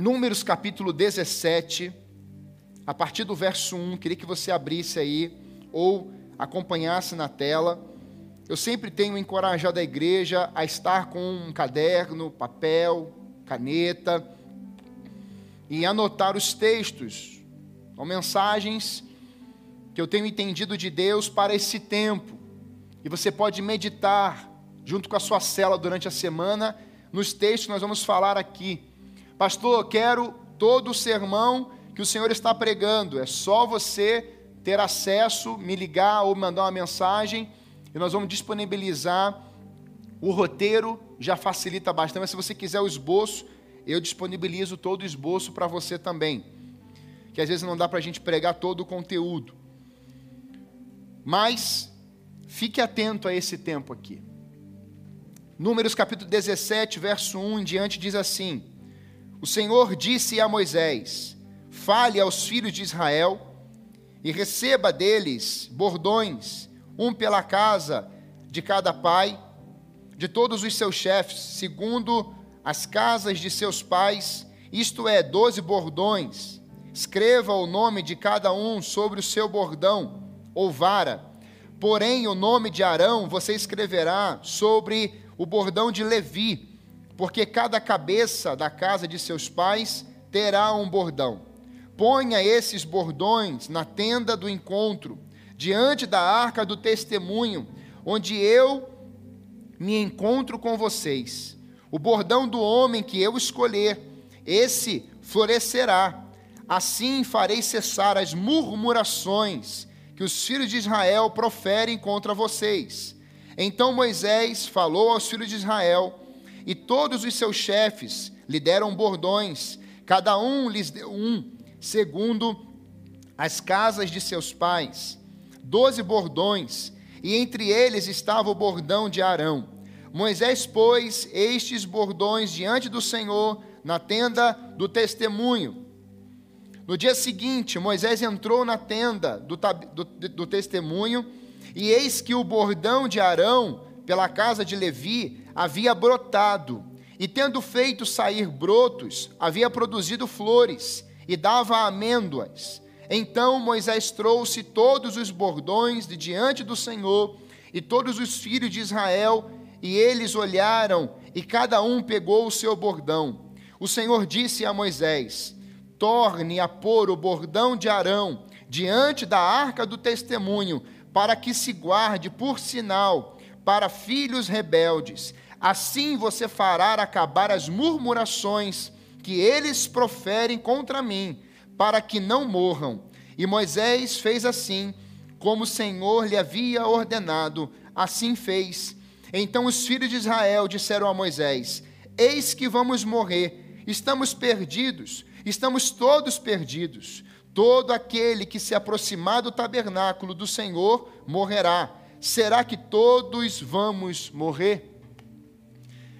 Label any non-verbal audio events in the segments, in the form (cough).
Números capítulo 17, a partir do verso 1, queria que você abrisse aí ou acompanhasse na tela. Eu sempre tenho encorajado a igreja a estar com um caderno, papel, caneta e anotar os textos, ou mensagens que eu tenho entendido de Deus para esse tempo. E você pode meditar junto com a sua cela durante a semana nos textos que nós vamos falar aqui. Pastor, quero todo o sermão que o Senhor está pregando. É só você ter acesso, me ligar ou mandar uma mensagem e nós vamos disponibilizar o roteiro, já facilita bastante. Mas se você quiser o esboço, eu disponibilizo todo o esboço para você também. Que às vezes não dá para a gente pregar todo o conteúdo. Mas fique atento a esse tempo aqui. Números capítulo 17, verso 1 em diante diz assim: o Senhor disse a Moisés: Fale aos filhos de Israel e receba deles bordões, um pela casa de cada pai, de todos os seus chefes, segundo as casas de seus pais, isto é, doze bordões. Escreva o nome de cada um sobre o seu bordão ou vara. Porém, o nome de Arão você escreverá sobre o bordão de Levi porque cada cabeça da casa de seus pais terá um bordão. Ponha esses bordões na tenda do encontro, diante da arca do testemunho, onde eu me encontro com vocês. O bordão do homem que eu escolher, esse florescerá. Assim farei cessar as murmurações que os filhos de Israel proferem contra vocês. Então Moisés falou aos filhos de Israel e todos os seus chefes lhe deram bordões, cada um lhes deu um, segundo as casas de seus pais, doze bordões, e entre eles estava o bordão de Arão. Moisés pôs estes bordões diante do Senhor na tenda do testemunho. No dia seguinte, Moisés entrou na tenda do, do, do testemunho, e eis que o bordão de Arão, pela casa de Levi, havia brotado, e tendo feito sair brotos, havia produzido flores, e dava amêndoas. Então Moisés trouxe todos os bordões de diante do Senhor, e todos os filhos de Israel, e eles olharam, e cada um pegou o seu bordão. O Senhor disse a Moisés: Torne a pôr o bordão de Arão diante da arca do testemunho, para que se guarde por sinal para filhos rebeldes Assim você fará acabar as murmurações que eles proferem contra mim, para que não morram. E Moisés fez assim, como o Senhor lhe havia ordenado, assim fez. Então os filhos de Israel disseram a Moisés: Eis que vamos morrer, estamos perdidos, estamos todos perdidos. Todo aquele que se aproximar do tabernáculo do Senhor morrerá. Será que todos vamos morrer?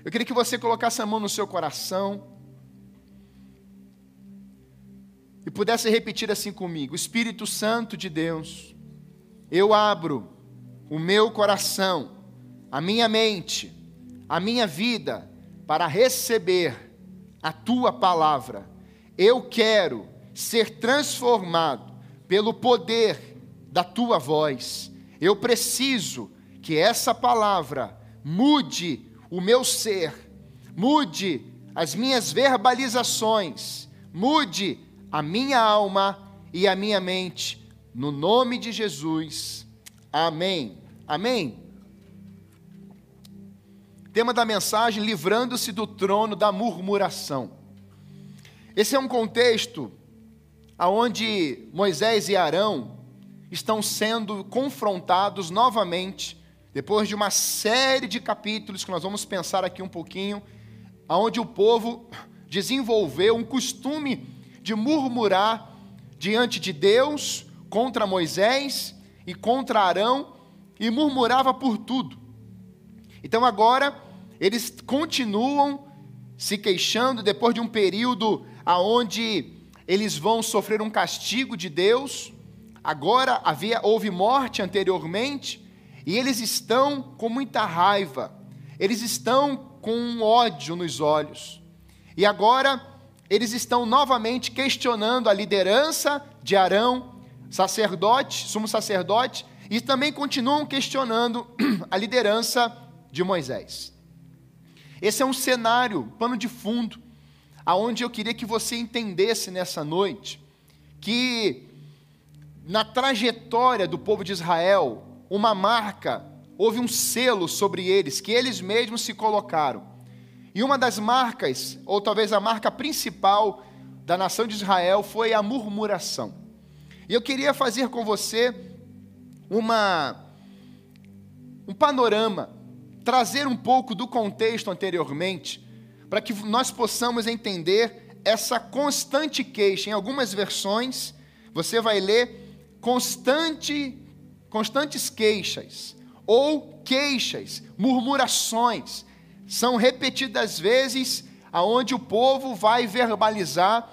Eu queria que você colocasse a mão no seu coração e pudesse repetir assim comigo: Espírito Santo de Deus, eu abro o meu coração, a minha mente, a minha vida para receber a tua palavra. Eu quero ser transformado pelo poder da tua voz. Eu preciso que essa palavra mude o meu ser, mude as minhas verbalizações, mude a minha alma e a minha mente, no nome de Jesus. Amém. Amém. Tema da mensagem: livrando-se do trono da murmuração. Esse é um contexto aonde Moisés e Arão estão sendo confrontados novamente depois de uma série de capítulos que nós vamos pensar aqui um pouquinho, aonde o povo desenvolveu um costume de murmurar diante de Deus contra Moisés e contra Arão e murmurava por tudo. Então agora eles continuam se queixando depois de um período aonde eles vão sofrer um castigo de Deus. Agora havia houve morte anteriormente e eles estão com muita raiva, eles estão com um ódio nos olhos. E agora eles estão novamente questionando a liderança de Arão, sacerdote, sumo sacerdote, e também continuam questionando (clears throat) a liderança de Moisés. Esse é um cenário, pano de fundo, aonde eu queria que você entendesse nessa noite que na trajetória do povo de Israel, uma marca, houve um selo sobre eles que eles mesmos se colocaram. E uma das marcas, ou talvez a marca principal da nação de Israel foi a murmuração. E eu queria fazer com você uma um panorama, trazer um pouco do contexto anteriormente, para que nós possamos entender essa constante queixa. Em algumas versões, você vai ler constante, constantes queixas, ou queixas, murmurações. São repetidas vezes aonde o povo vai verbalizar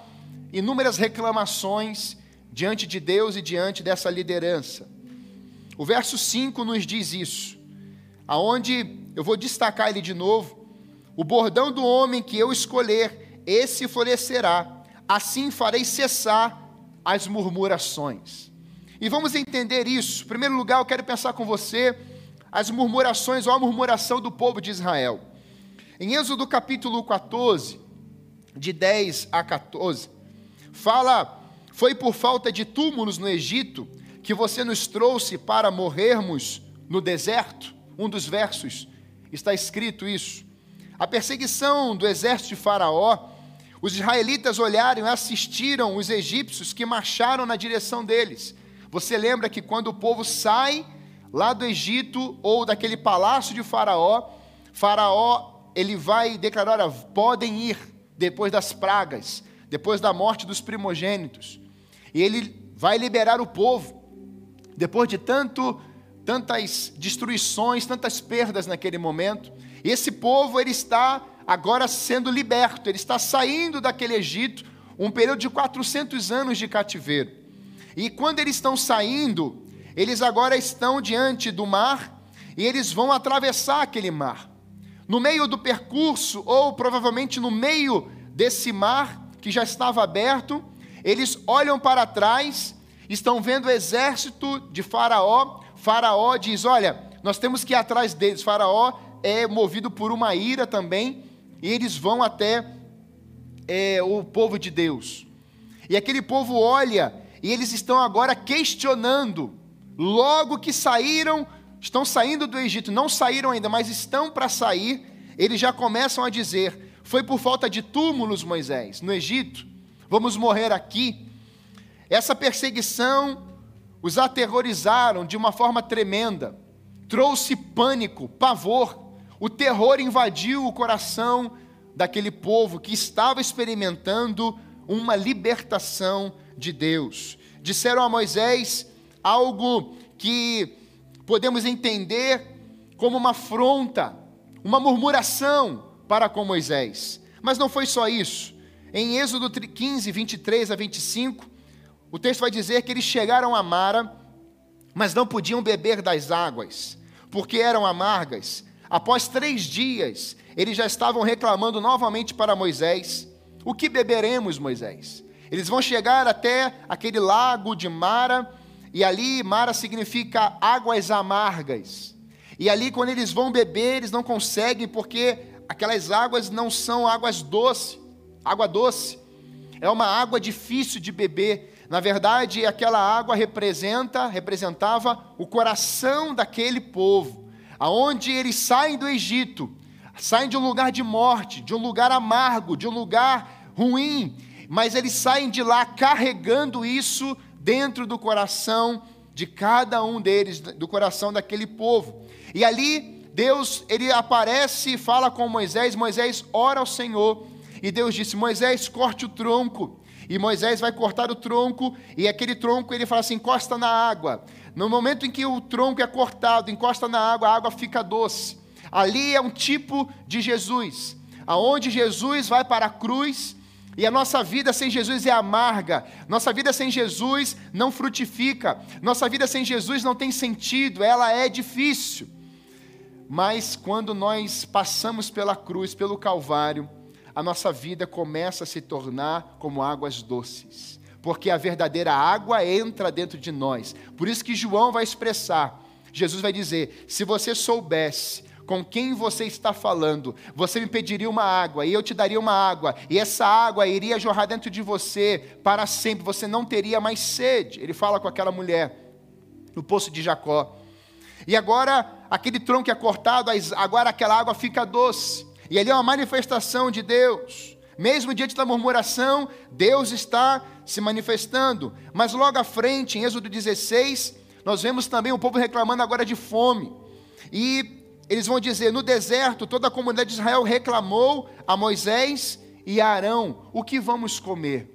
inúmeras reclamações diante de Deus e diante dessa liderança. O verso 5 nos diz isso, aonde eu vou destacar ele de novo. O bordão do homem que eu escolher, esse florescerá, assim farei cessar as murmurações. E vamos entender isso. Em primeiro lugar, eu quero pensar com você as murmurações ou a murmuração do povo de Israel. Em Êxodo capítulo 14, de 10 a 14, fala: Foi por falta de túmulos no Egito que você nos trouxe para morrermos no deserto? Um dos versos está escrito isso. A perseguição do exército de Faraó, os israelitas olharam e assistiram os egípcios que marcharam na direção deles. Você lembra que quando o povo sai lá do Egito ou daquele palácio de Faraó, Faraó ele vai declarar: podem ir depois das pragas, depois da morte dos primogênitos. E ele vai liberar o povo. Depois de tanto, tantas destruições, tantas perdas naquele momento, esse povo ele está agora sendo liberto, ele está saindo daquele Egito, um período de 400 anos de cativeiro. E quando eles estão saindo, eles agora estão diante do mar e eles vão atravessar aquele mar. No meio do percurso, ou provavelmente no meio desse mar que já estava aberto, eles olham para trás estão vendo o exército de Faraó. Faraó diz: Olha, nós temos que ir atrás deles. Faraó é movido por uma ira também, e eles vão até é, o povo de Deus. E aquele povo olha, e eles estão agora questionando, logo que saíram, estão saindo do Egito, não saíram ainda, mas estão para sair, eles já começam a dizer: Foi por falta de túmulos, Moisés, no Egito, vamos morrer aqui. Essa perseguição os aterrorizaram de uma forma tremenda, trouxe pânico, pavor, o terror invadiu o coração daquele povo que estava experimentando uma libertação de Deus. Disseram a Moisés algo que podemos entender como uma afronta, uma murmuração para com Moisés. Mas não foi só isso. Em Êxodo 15, 23 a 25, o texto vai dizer que eles chegaram a Mara, mas não podiam beber das águas, porque eram amargas. Após três dias, eles já estavam reclamando novamente para Moisés: O que beberemos, Moisés? Eles vão chegar até aquele lago de Mara, e ali Mara significa águas amargas. E ali, quando eles vão beber, eles não conseguem, porque aquelas águas não são águas doces, água doce. É uma água difícil de beber. Na verdade, aquela água representa, representava o coração daquele povo, aonde eles saem do Egito, saem de um lugar de morte, de um lugar amargo, de um lugar ruim, mas eles saem de lá carregando isso dentro do coração de cada um deles, do coração daquele povo. E ali Deus, ele aparece e fala com Moisés, Moisés ora ao Senhor, e Deus disse: Moisés, corte o tronco e Moisés vai cortar o tronco, e aquele tronco ele fala assim: encosta na água. No momento em que o tronco é cortado, encosta na água, a água fica doce. Ali é um tipo de Jesus, aonde Jesus vai para a cruz e a nossa vida sem Jesus é amarga, nossa vida sem Jesus não frutifica, nossa vida sem Jesus não tem sentido, ela é difícil. Mas quando nós passamos pela cruz, pelo Calvário, a nossa vida começa a se tornar como águas doces, porque a verdadeira água entra dentro de nós. Por isso que João vai expressar, Jesus vai dizer: se você soubesse com quem você está falando, você me pediria uma água e eu te daria uma água, e essa água iria jorrar dentro de você para sempre, você não teria mais sede. Ele fala com aquela mulher no poço de Jacó. E agora, aquele tronco é cortado, agora aquela água fica doce. E ali é uma manifestação de Deus. Mesmo diante da murmuração, Deus está se manifestando. Mas logo à frente, em Êxodo 16, nós vemos também o povo reclamando agora de fome. E eles vão dizer: no deserto, toda a comunidade de Israel reclamou a Moisés e a Arão: o que vamos comer?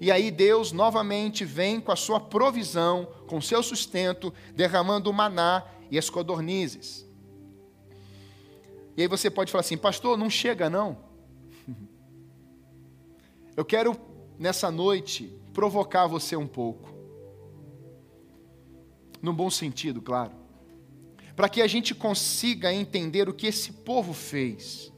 E aí Deus novamente vem com a sua provisão, com seu sustento, derramando o maná e as codornizes. E aí você pode falar assim, pastor, não chega não. (laughs) Eu quero nessa noite provocar você um pouco. No bom sentido, claro. Para que a gente consiga entender o que esse povo fez.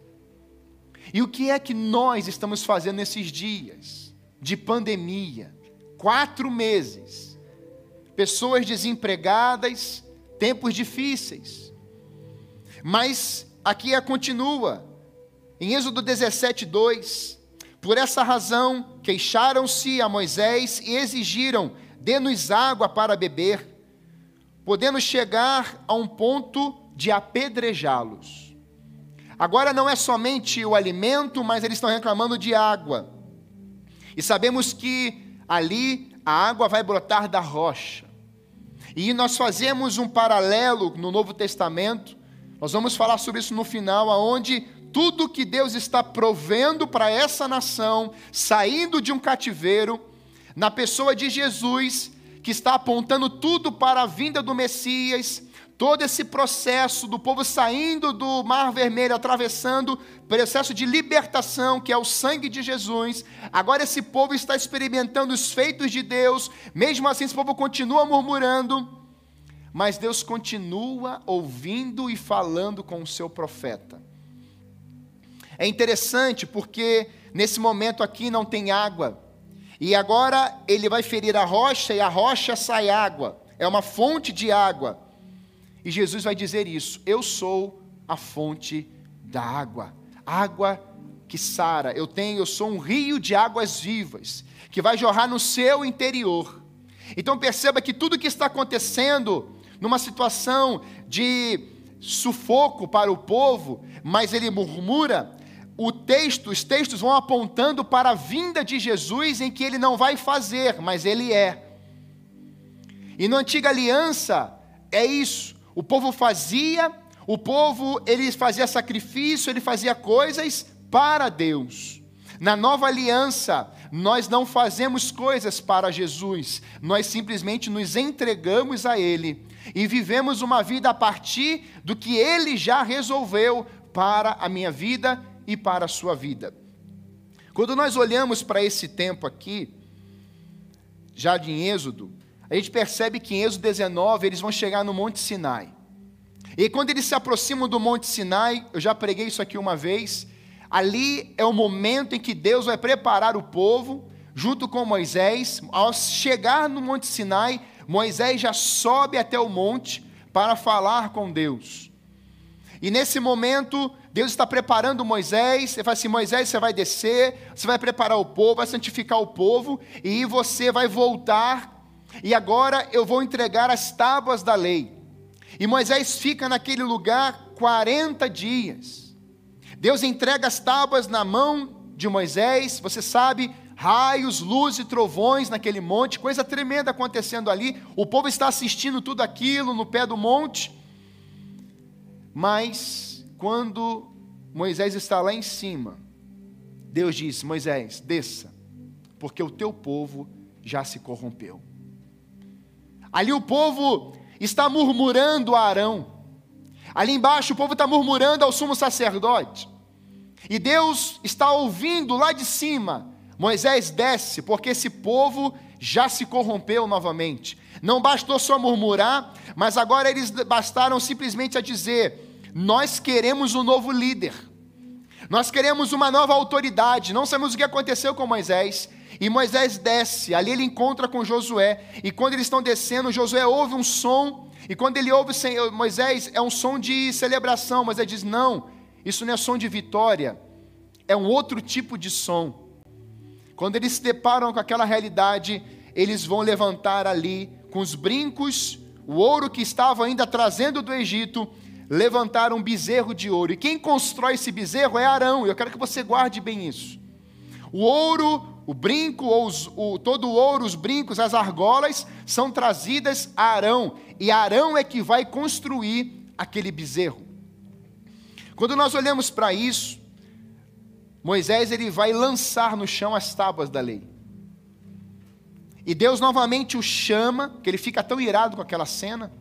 E o que é que nós estamos fazendo nesses dias de pandemia? Quatro meses. Pessoas desempregadas, tempos difíceis. Mas aqui é continua, em Êxodo 17, 2: Por essa razão queixaram-se a Moisés e exigiram: dê-nos água para beber, podendo chegar a um ponto de apedrejá-los. Agora não é somente o alimento, mas eles estão reclamando de água. E sabemos que ali a água vai brotar da rocha. E nós fazemos um paralelo no Novo Testamento, nós vamos falar sobre isso no final, aonde tudo que Deus está provendo para essa nação, saindo de um cativeiro, na pessoa de Jesus, que está apontando tudo para a vinda do Messias, todo esse processo do povo saindo do Mar Vermelho, atravessando, processo de libertação, que é o sangue de Jesus. Agora esse povo está experimentando os feitos de Deus, mesmo assim esse povo continua murmurando, mas Deus continua ouvindo e falando com o seu profeta. É interessante porque nesse momento aqui não tem água, e agora ele vai ferir a rocha e a rocha sai água, é uma fonte de água. E Jesus vai dizer isso: Eu sou a fonte da água, água que sara. Eu tenho, eu sou um rio de águas vivas que vai jorrar no seu interior. Então perceba que tudo que está acontecendo numa situação de sufoco para o povo, mas ele murmura, o texto, os textos vão apontando para a vinda de Jesus em que ele não vai fazer, mas ele é. E na antiga aliança é isso. O povo fazia, o povo ele fazia sacrifício, ele fazia coisas para Deus. Na nova aliança, nós não fazemos coisas para Jesus, nós simplesmente nos entregamos a Ele e vivemos uma vida a partir do que Ele já resolveu para a minha vida e para a sua vida. Quando nós olhamos para esse tempo aqui, já de Êxodo, a gente percebe que em Êxodo 19 eles vão chegar no Monte Sinai. E quando eles se aproximam do Monte Sinai, eu já preguei isso aqui uma vez, ali é o momento em que Deus vai preparar o povo, junto com Moisés. Ao chegar no Monte Sinai, Moisés já sobe até o monte para falar com Deus. E nesse momento, Deus está preparando Moisés. Ele fala assim: Moisés, você vai descer, você vai preparar o povo, vai santificar o povo, e você vai voltar e agora eu vou entregar as tábuas da lei. E Moisés fica naquele lugar 40 dias. Deus entrega as tábuas na mão de Moisés, você sabe, raios, luz e trovões naquele monte, coisa tremenda acontecendo ali. O povo está assistindo tudo aquilo no pé do monte. Mas quando Moisés está lá em cima, Deus diz: Moisés, desça, porque o teu povo já se corrompeu. Ali o povo está murmurando a Arão. Ali embaixo o povo está murmurando ao sumo sacerdote. E Deus está ouvindo lá de cima. Moisés desce, porque esse povo já se corrompeu novamente. Não bastou só murmurar, mas agora eles bastaram simplesmente a dizer: Nós queremos um novo líder. Nós queremos uma nova autoridade. Não sabemos o que aconteceu com Moisés. E Moisés desce, ali ele encontra com Josué. E quando eles estão descendo, Josué ouve um som. E quando ele ouve Moisés, é um som de celebração. Moisés diz: Não, isso não é som de vitória, é um outro tipo de som. Quando eles se deparam com aquela realidade, eles vão levantar ali com os brincos, o ouro que estava ainda trazendo do Egito, levantar um bezerro de ouro. E quem constrói esse bezerro é Arão. Eu quero que você guarde bem isso. O ouro, o brinco, ou os, o, todo o ouro, os brincos, as argolas, são trazidas a Arão. E Arão é que vai construir aquele bezerro. Quando nós olhamos para isso, Moisés ele vai lançar no chão as tábuas da lei. E Deus novamente o chama, que ele fica tão irado com aquela cena.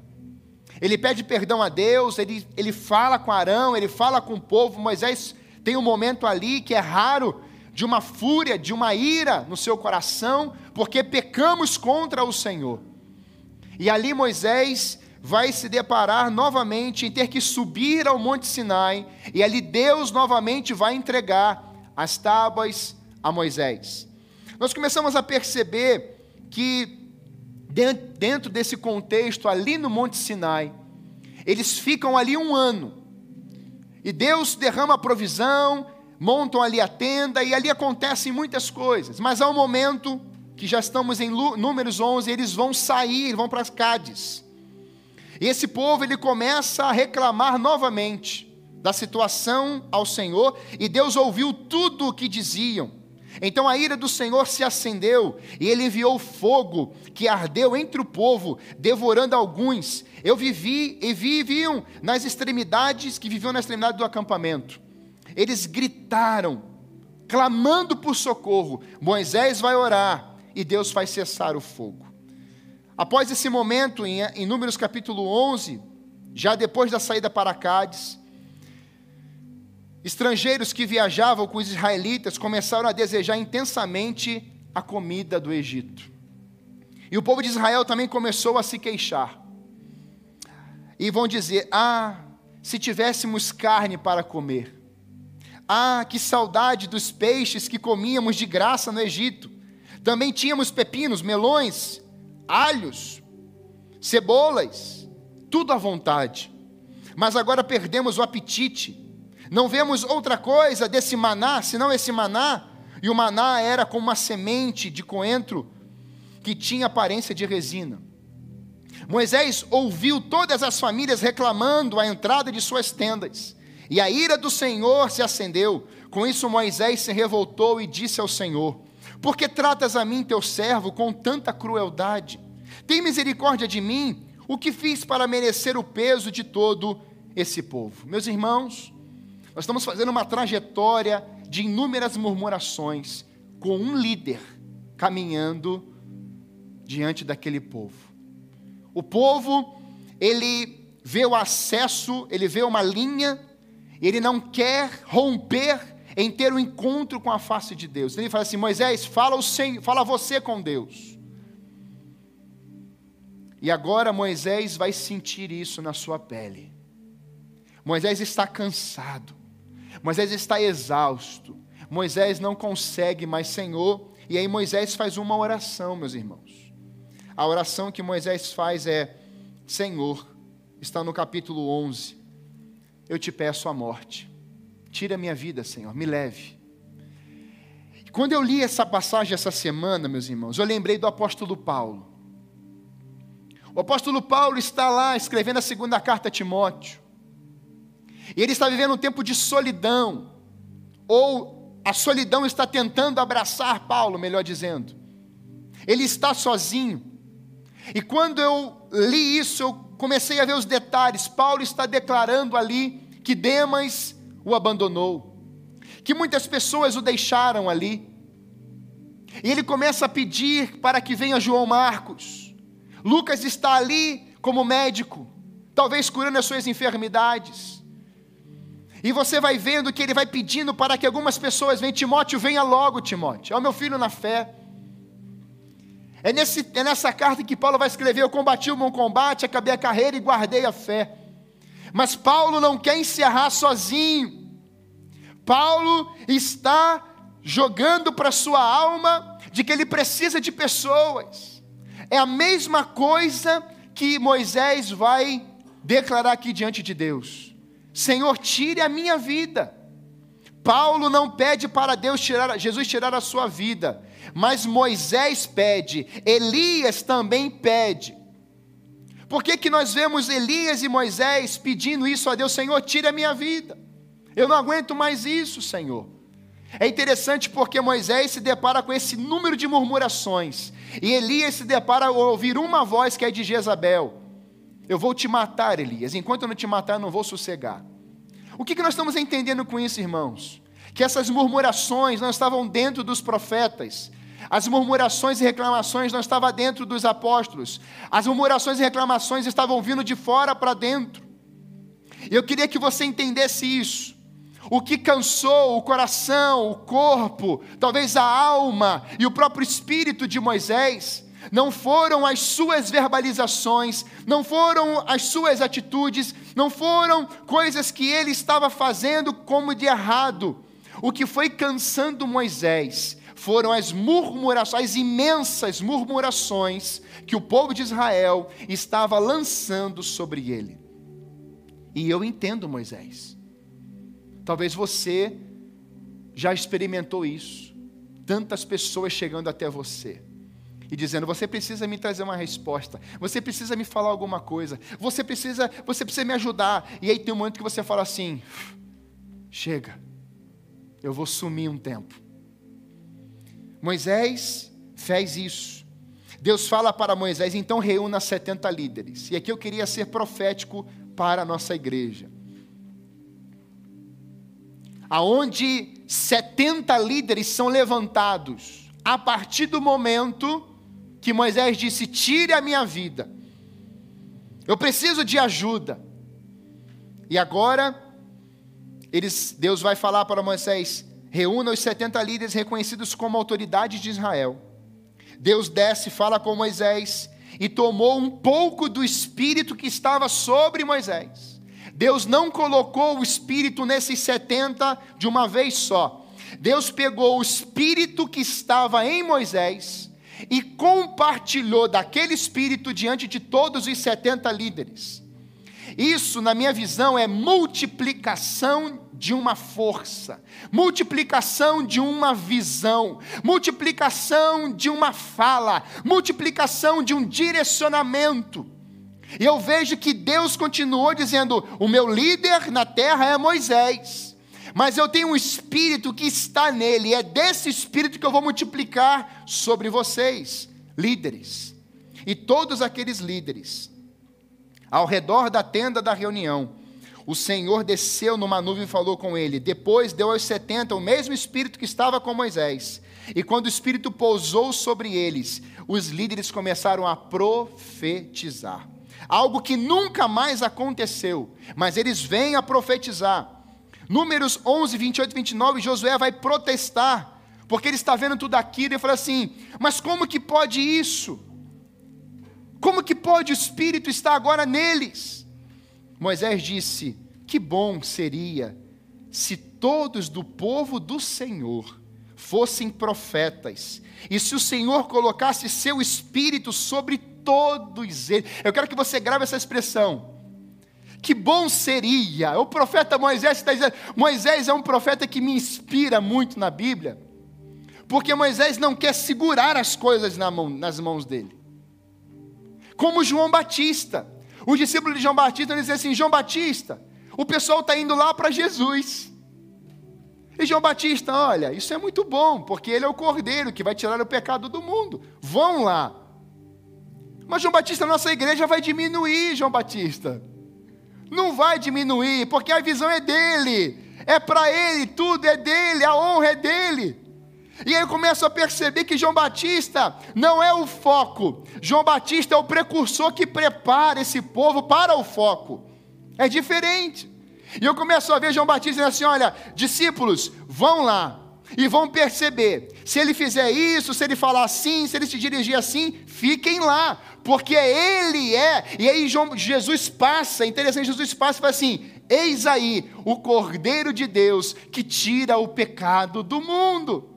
Ele pede perdão a Deus, ele, ele fala com Arão, ele fala com o povo. Moisés tem um momento ali que é raro, de uma fúria, de uma ira no seu coração, porque pecamos contra o Senhor. E ali Moisés vai se deparar novamente em ter que subir ao Monte Sinai, e ali Deus novamente vai entregar as tábuas a Moisés. Nós começamos a perceber que, dentro desse contexto, ali no Monte Sinai, eles ficam ali um ano, e Deus derrama a provisão, montam ali a tenda, e ali acontecem muitas coisas, mas há um momento que já estamos em Números 11, eles vão sair, vão para Cádiz. E esse povo ele começa a reclamar novamente da situação ao Senhor, e Deus ouviu tudo o que diziam. Então a ira do Senhor se acendeu, e ele enviou fogo que ardeu entre o povo, devorando alguns. Eu vivi e viviam nas extremidades, que viviam na extremidade do acampamento. Eles gritaram, clamando por socorro. Moisés vai orar e Deus faz cessar o fogo. Após esse momento, em, em Números capítulo 11, já depois da saída para Cádiz, Estrangeiros que viajavam com os israelitas começaram a desejar intensamente a comida do Egito. E o povo de Israel também começou a se queixar. E vão dizer: Ah, se tivéssemos carne para comer. Ah, que saudade dos peixes que comíamos de graça no Egito. Também tínhamos pepinos, melões, alhos, cebolas, tudo à vontade. Mas agora perdemos o apetite não vemos outra coisa desse maná, senão esse maná, e o maná era como uma semente de coentro que tinha aparência de resina. Moisés ouviu todas as famílias reclamando a entrada de suas tendas, e a ira do Senhor se acendeu. Com isso, Moisés se revoltou e disse ao Senhor: Por que tratas a mim, teu servo, com tanta crueldade? Tem misericórdia de mim, o que fiz para merecer o peso de todo esse povo? Meus irmãos, nós estamos fazendo uma trajetória de inúmeras murmurações com um líder caminhando diante daquele povo. O povo, ele vê o acesso, ele vê uma linha, ele não quer romper em ter um encontro com a face de Deus. Ele fala assim: Moisés, fala, o Senhor, fala você com Deus. E agora Moisés vai sentir isso na sua pele. Moisés está cansado. Moisés está exausto. Moisés não consegue mais, Senhor. E aí Moisés faz uma oração, meus irmãos. A oração que Moisés faz é: Senhor, está no capítulo 11. Eu te peço a morte. Tira minha vida, Senhor, me leve. Quando eu li essa passagem essa semana, meus irmãos, eu lembrei do apóstolo Paulo. O apóstolo Paulo está lá escrevendo a segunda carta a Timóteo. E ele está vivendo um tempo de solidão, ou a solidão está tentando abraçar Paulo, melhor dizendo. Ele está sozinho. E quando eu li isso, eu comecei a ver os detalhes. Paulo está declarando ali que Demas o abandonou, que muitas pessoas o deixaram ali. E ele começa a pedir para que venha João Marcos. Lucas está ali como médico, talvez curando as suas enfermidades. E você vai vendo que ele vai pedindo para que algumas pessoas venham. Timóteo, venha logo, Timóteo. É o meu filho na fé. É, nesse, é nessa carta que Paulo vai escrever: Eu combati o bom combate, acabei a carreira e guardei a fé. Mas Paulo não quer encerrar sozinho. Paulo está jogando para sua alma de que ele precisa de pessoas. É a mesma coisa que Moisés vai declarar aqui diante de Deus: Senhor, tire a minha vida. Paulo não pede para Deus tirar, Jesus tirar a sua vida, mas Moisés pede, Elias também pede. Por que, que nós vemos Elias e Moisés pedindo isso a Deus? Senhor, tire a minha vida. Eu não aguento mais isso, Senhor. É interessante porque Moisés se depara com esse número de murmurações, e Elias se depara ao ouvir uma voz que é de Jezabel: Eu vou te matar, Elias, enquanto eu não te matar, eu não vou sossegar. O que, que nós estamos entendendo com isso, irmãos? Que essas murmurações não estavam dentro dos profetas, as murmurações e reclamações não estavam dentro dos apóstolos, as murmurações e reclamações estavam vindo de fora para dentro. Eu queria que você entendesse isso. O que cansou o coração, o corpo, talvez a alma e o próprio espírito de Moisés, não foram as suas verbalizações, não foram as suas atitudes, não foram coisas que ele estava fazendo como de errado. O que foi cansando Moisés foram as murmurações, as imensas murmurações que o povo de Israel estava lançando sobre ele. E eu entendo Moisés. Talvez você já experimentou isso. Tantas pessoas chegando até você e dizendo: "Você precisa me trazer uma resposta. Você precisa me falar alguma coisa. Você precisa, você precisa me ajudar". E aí tem um momento que você fala assim: "Chega. Eu vou sumir um tempo". Moisés fez isso. Deus fala para Moisés: "Então reúna 70 líderes". E aqui eu queria ser profético para a nossa igreja aonde 70 líderes são levantados a partir do momento que Moisés disse: Tire a minha vida, eu preciso de ajuda. E agora, eles, Deus vai falar para Moisés: reúna os 70 líderes reconhecidos como autoridades de Israel. Deus desce, fala com Moisés e tomou um pouco do espírito que estava sobre Moisés Deus não colocou o espírito nesses 70 de uma vez só. Deus pegou o espírito que estava em Moisés e compartilhou daquele espírito diante de todos os 70 líderes. Isso, na minha visão, é multiplicação de uma força, multiplicação de uma visão, multiplicação de uma fala, multiplicação de um direcionamento. E eu vejo que Deus continuou dizendo: o meu líder na terra é Moisés, mas eu tenho um espírito que está nele, e é desse espírito que eu vou multiplicar sobre vocês, líderes. E todos aqueles líderes, ao redor da tenda da reunião, o Senhor desceu numa nuvem e falou com ele. Depois deu aos setenta o mesmo espírito que estava com Moisés. E quando o espírito pousou sobre eles, os líderes começaram a profetizar algo que nunca mais aconteceu, mas eles vêm a profetizar. Números 11, 28 e 29, Josué vai protestar, porque ele está vendo tudo aquilo e fala assim: Mas como que pode isso? Como que pode o Espírito estar agora neles? Moisés disse: Que bom seria se todos do povo do Senhor fossem profetas, e se o Senhor colocasse seu espírito sobre todos eles. Eu quero que você grave essa expressão. Que bom seria. O profeta Moisés está dizendo. Moisés é um profeta que me inspira muito na Bíblia. Porque Moisés não quer segurar as coisas na mão, nas mãos dele. Como João Batista. O discípulo de João Batista dizem assim: João Batista, o pessoal está indo lá para Jesus. E João Batista, olha, isso é muito bom, porque ele é o cordeiro que vai tirar o pecado do mundo. Vão lá. Mas João Batista, nossa igreja vai diminuir, João Batista. Não vai diminuir, porque a visão é dele. É para ele, tudo é dele, a honra é dele. E aí eu começo a perceber que João Batista não é o foco. João Batista é o precursor que prepara esse povo para o foco. É diferente. E eu começo a ver João Batista dizendo assim: olha, discípulos, vão lá, e vão perceber. Se ele fizer isso, se ele falar assim, se ele se dirigir assim, fiquem lá, porque ele é. E aí Jesus passa, interessante, Jesus passa e fala assim: Eis aí o Cordeiro de Deus que tira o pecado do mundo.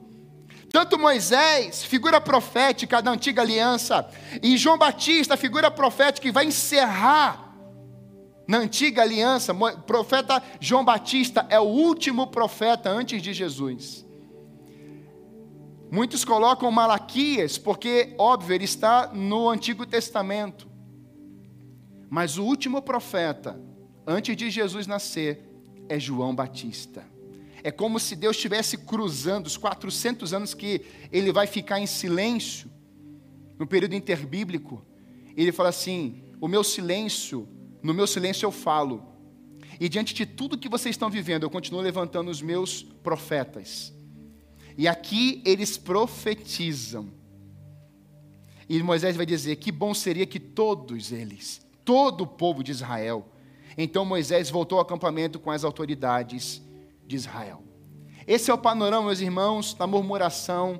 Tanto Moisés, figura profética da antiga aliança, e João Batista, figura profética que vai encerrar na antiga aliança. Profeta João Batista é o último profeta antes de Jesus. Muitos colocam Malaquias, porque, óbvio, ele está no Antigo Testamento. Mas o último profeta, antes de Jesus nascer, é João Batista. É como se Deus estivesse cruzando os 400 anos que ele vai ficar em silêncio, no período interbíblico. Ele fala assim: o meu silêncio, no meu silêncio eu falo. E diante de tudo que vocês estão vivendo, eu continuo levantando os meus profetas. E aqui eles profetizam. E Moisés vai dizer: que bom seria que todos eles, todo o povo de Israel. Então Moisés voltou ao acampamento com as autoridades de Israel. Esse é o panorama, meus irmãos, da murmuração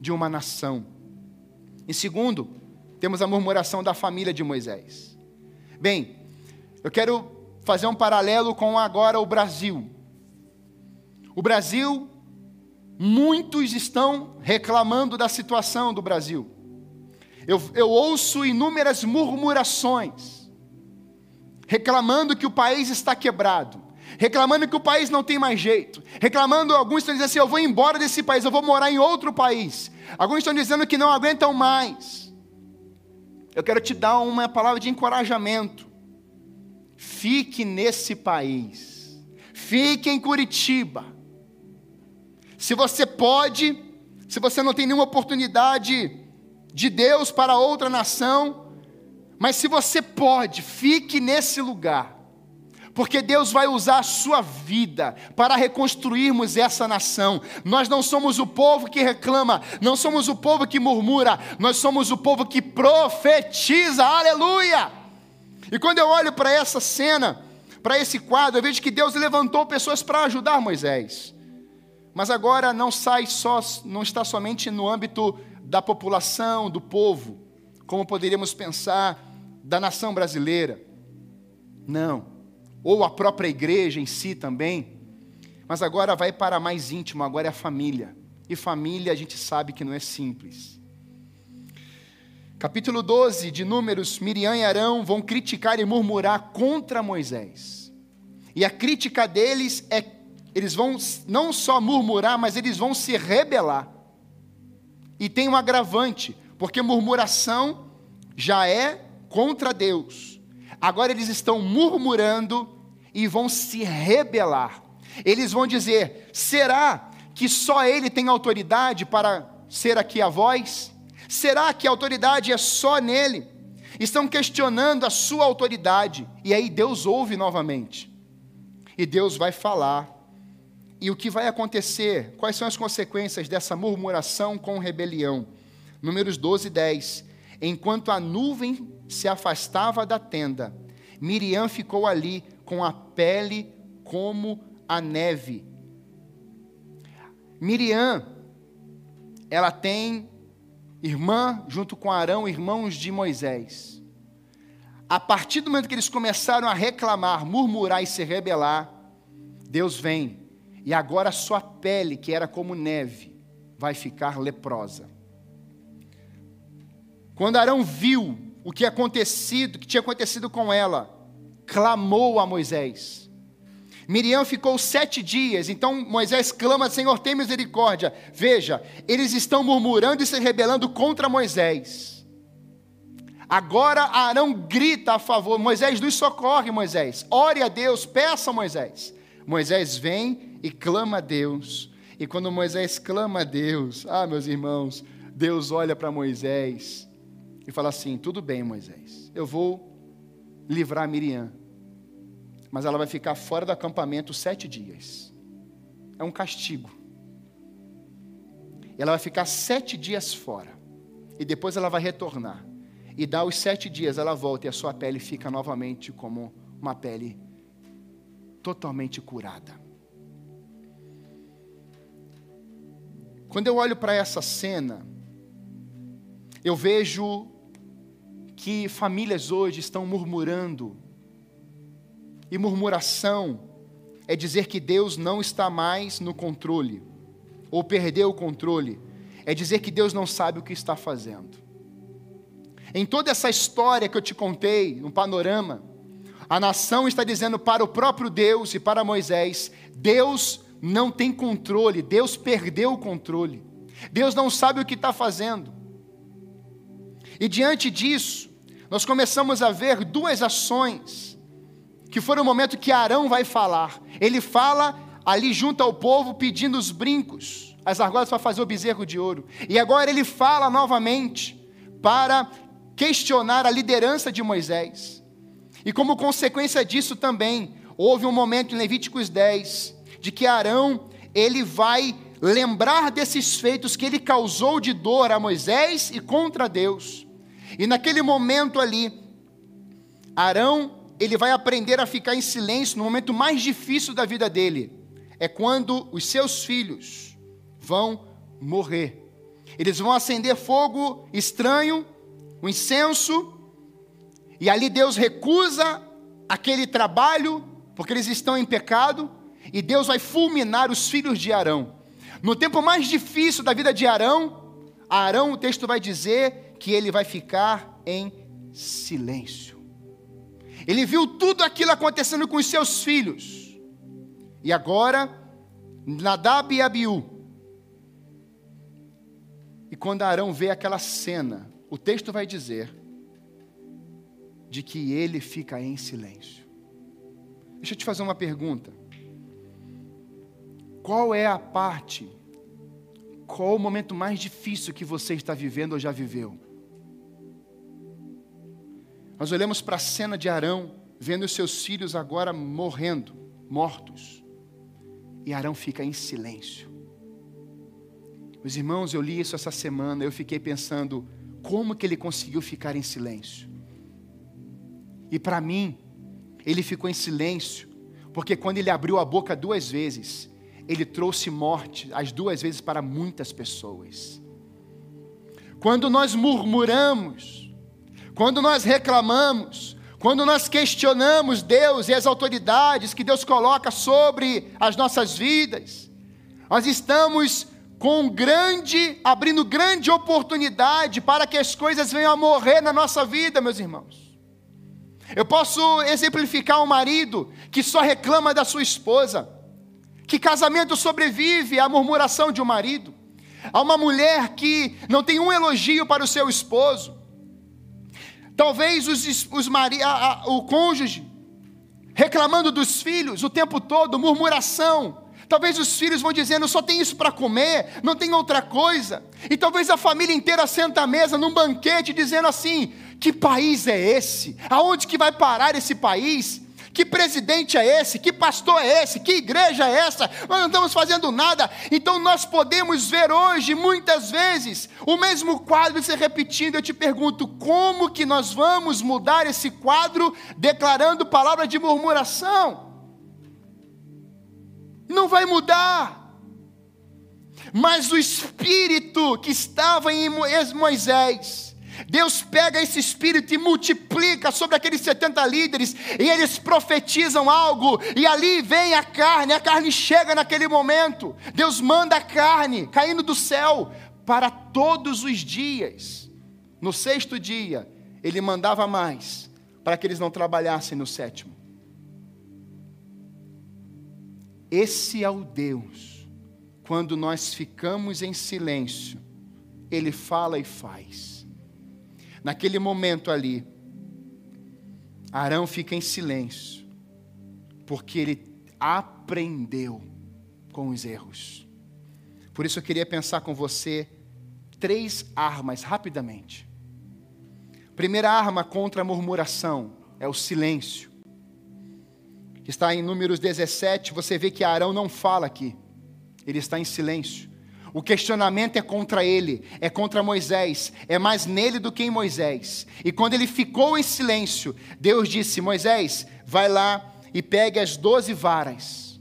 de uma nação. Em segundo, temos a murmuração da família de Moisés. Bem, eu quero fazer um paralelo com agora o Brasil. O Brasil Muitos estão reclamando da situação do Brasil. Eu, eu ouço inúmeras murmurações, reclamando que o país está quebrado, reclamando que o país não tem mais jeito, reclamando, alguns estão dizendo assim: eu vou embora desse país, eu vou morar em outro país. Alguns estão dizendo que não aguentam mais. Eu quero te dar uma palavra de encorajamento. Fique nesse país, fique em Curitiba se você pode, se você não tem nenhuma oportunidade de Deus para outra nação, mas se você pode, fique nesse lugar, porque Deus vai usar a sua vida para reconstruirmos essa nação. Nós não somos o povo que reclama, não somos o povo que murmura, nós somos o povo que profetiza, aleluia! E quando eu olho para essa cena, para esse quadro, eu vejo que Deus levantou pessoas para ajudar Moisés. Mas agora não sai só, não está somente no âmbito da população, do povo, como poderíamos pensar da nação brasileira. Não. Ou a própria igreja em si também. Mas agora vai para mais íntimo, agora é a família. E família a gente sabe que não é simples. Capítulo 12 de Números: Miriam e Arão vão criticar e murmurar contra Moisés. E a crítica deles é eles vão não só murmurar, mas eles vão se rebelar. E tem um agravante, porque murmuração já é contra Deus. Agora eles estão murmurando e vão se rebelar. Eles vão dizer: será que só Ele tem autoridade para ser aqui a voz? Será que a autoridade é só nele? Estão questionando a sua autoridade. E aí Deus ouve novamente. E Deus vai falar e o que vai acontecer? Quais são as consequências dessa murmuração com rebelião? Números 12 e 10. Enquanto a nuvem se afastava da tenda, Miriam ficou ali com a pele como a neve. Miriam, ela tem irmã junto com Arão, irmãos de Moisés. A partir do momento que eles começaram a reclamar, murmurar e se rebelar, Deus vem e agora a sua pele, que era como neve, vai ficar leprosa. Quando Arão viu o que acontecido, que tinha acontecido com ela, clamou a Moisés. Miriam ficou sete dias, então Moisés clama, Senhor, tem misericórdia. Veja, eles estão murmurando e se rebelando contra Moisés. Agora Arão grita a favor, Moisés nos socorre, Moisés. Ore a Deus, peça a Moisés. Moisés vem e clama a Deus. E quando Moisés clama a Deus, ah, meus irmãos, Deus olha para Moisés e fala assim: tudo bem, Moisés, eu vou livrar Miriam, mas ela vai ficar fora do acampamento sete dias. É um castigo. Ela vai ficar sete dias fora. E depois ela vai retornar. E dá os sete dias, ela volta e a sua pele fica novamente como uma pele totalmente curada. Quando eu olho para essa cena, eu vejo que famílias hoje estão murmurando e murmuração é dizer que Deus não está mais no controle, ou perdeu o controle, é dizer que Deus não sabe o que está fazendo. Em toda essa história que eu te contei, no panorama, a nação está dizendo para o próprio Deus e para Moisés: Deus não tem controle, Deus perdeu o controle, Deus não sabe o que está fazendo. E diante disso, nós começamos a ver duas ações, que foram o momento que Arão vai falar. Ele fala ali junto ao povo pedindo os brincos, as argolas para fazer o bezerro de ouro. E agora ele fala novamente para questionar a liderança de Moisés. E como consequência disso também, houve um momento em Levíticos 10 de que Arão, ele vai lembrar desses feitos que ele causou de dor a Moisés e contra Deus. E naquele momento ali, Arão, ele vai aprender a ficar em silêncio no momento mais difícil da vida dele. É quando os seus filhos vão morrer. Eles vão acender fogo estranho o incenso, e ali Deus recusa aquele trabalho, porque eles estão em pecado, e Deus vai fulminar os filhos de Arão. No tempo mais difícil da vida de Arão, Arão, o texto vai dizer que ele vai ficar em silêncio. Ele viu tudo aquilo acontecendo com os seus filhos. E agora, Nadab e Abiú. E quando Arão vê aquela cena, o texto vai dizer de que ele fica em silêncio. Deixa eu te fazer uma pergunta. Qual é a parte, qual o momento mais difícil que você está vivendo ou já viveu? Nós olhamos para a cena de Arão, vendo os seus filhos agora morrendo, mortos, e Arão fica em silêncio. Meus irmãos, eu li isso essa semana, eu fiquei pensando, como que ele conseguiu ficar em silêncio? E para mim, ele ficou em silêncio, porque quando ele abriu a boca duas vezes, ele trouxe morte as duas vezes para muitas pessoas. Quando nós murmuramos, quando nós reclamamos, quando nós questionamos Deus e as autoridades que Deus coloca sobre as nossas vidas, nós estamos com grande, abrindo grande oportunidade para que as coisas venham a morrer na nossa vida, meus irmãos. Eu posso exemplificar um marido que só reclama da sua esposa, que casamento sobrevive à murmuração de um marido, a uma mulher que não tem um elogio para o seu esposo, talvez os, os mari, a, a, o cônjuge reclamando dos filhos o tempo todo, murmuração, Talvez os filhos vão dizendo, só tem isso para comer, não tem outra coisa. E talvez a família inteira senta à mesa num banquete dizendo assim: que país é esse? Aonde que vai parar esse país? Que presidente é esse? Que pastor é esse? Que igreja é essa? Nós não estamos fazendo nada. Então nós podemos ver hoje, muitas vezes, o mesmo quadro se repetindo. Eu te pergunto, como que nós vamos mudar esse quadro declarando palavra de murmuração? não vai mudar. Mas o espírito que estava em Moisés, Deus pega esse espírito e multiplica sobre aqueles 70 líderes, e eles profetizam algo, e ali vem a carne, a carne chega naquele momento. Deus manda a carne caindo do céu para todos os dias. No sexto dia, ele mandava mais, para que eles não trabalhassem no sétimo. Esse é o Deus, quando nós ficamos em silêncio, Ele fala e faz. Naquele momento ali, Arão fica em silêncio, porque ele aprendeu com os erros. Por isso eu queria pensar com você três armas rapidamente. Primeira arma contra a murmuração é o silêncio está em Números 17, você vê que Arão não fala aqui, ele está em silêncio. O questionamento é contra ele, é contra Moisés, é mais nele do que em Moisés. E quando ele ficou em silêncio, Deus disse: Moisés, vai lá e pegue as doze varas.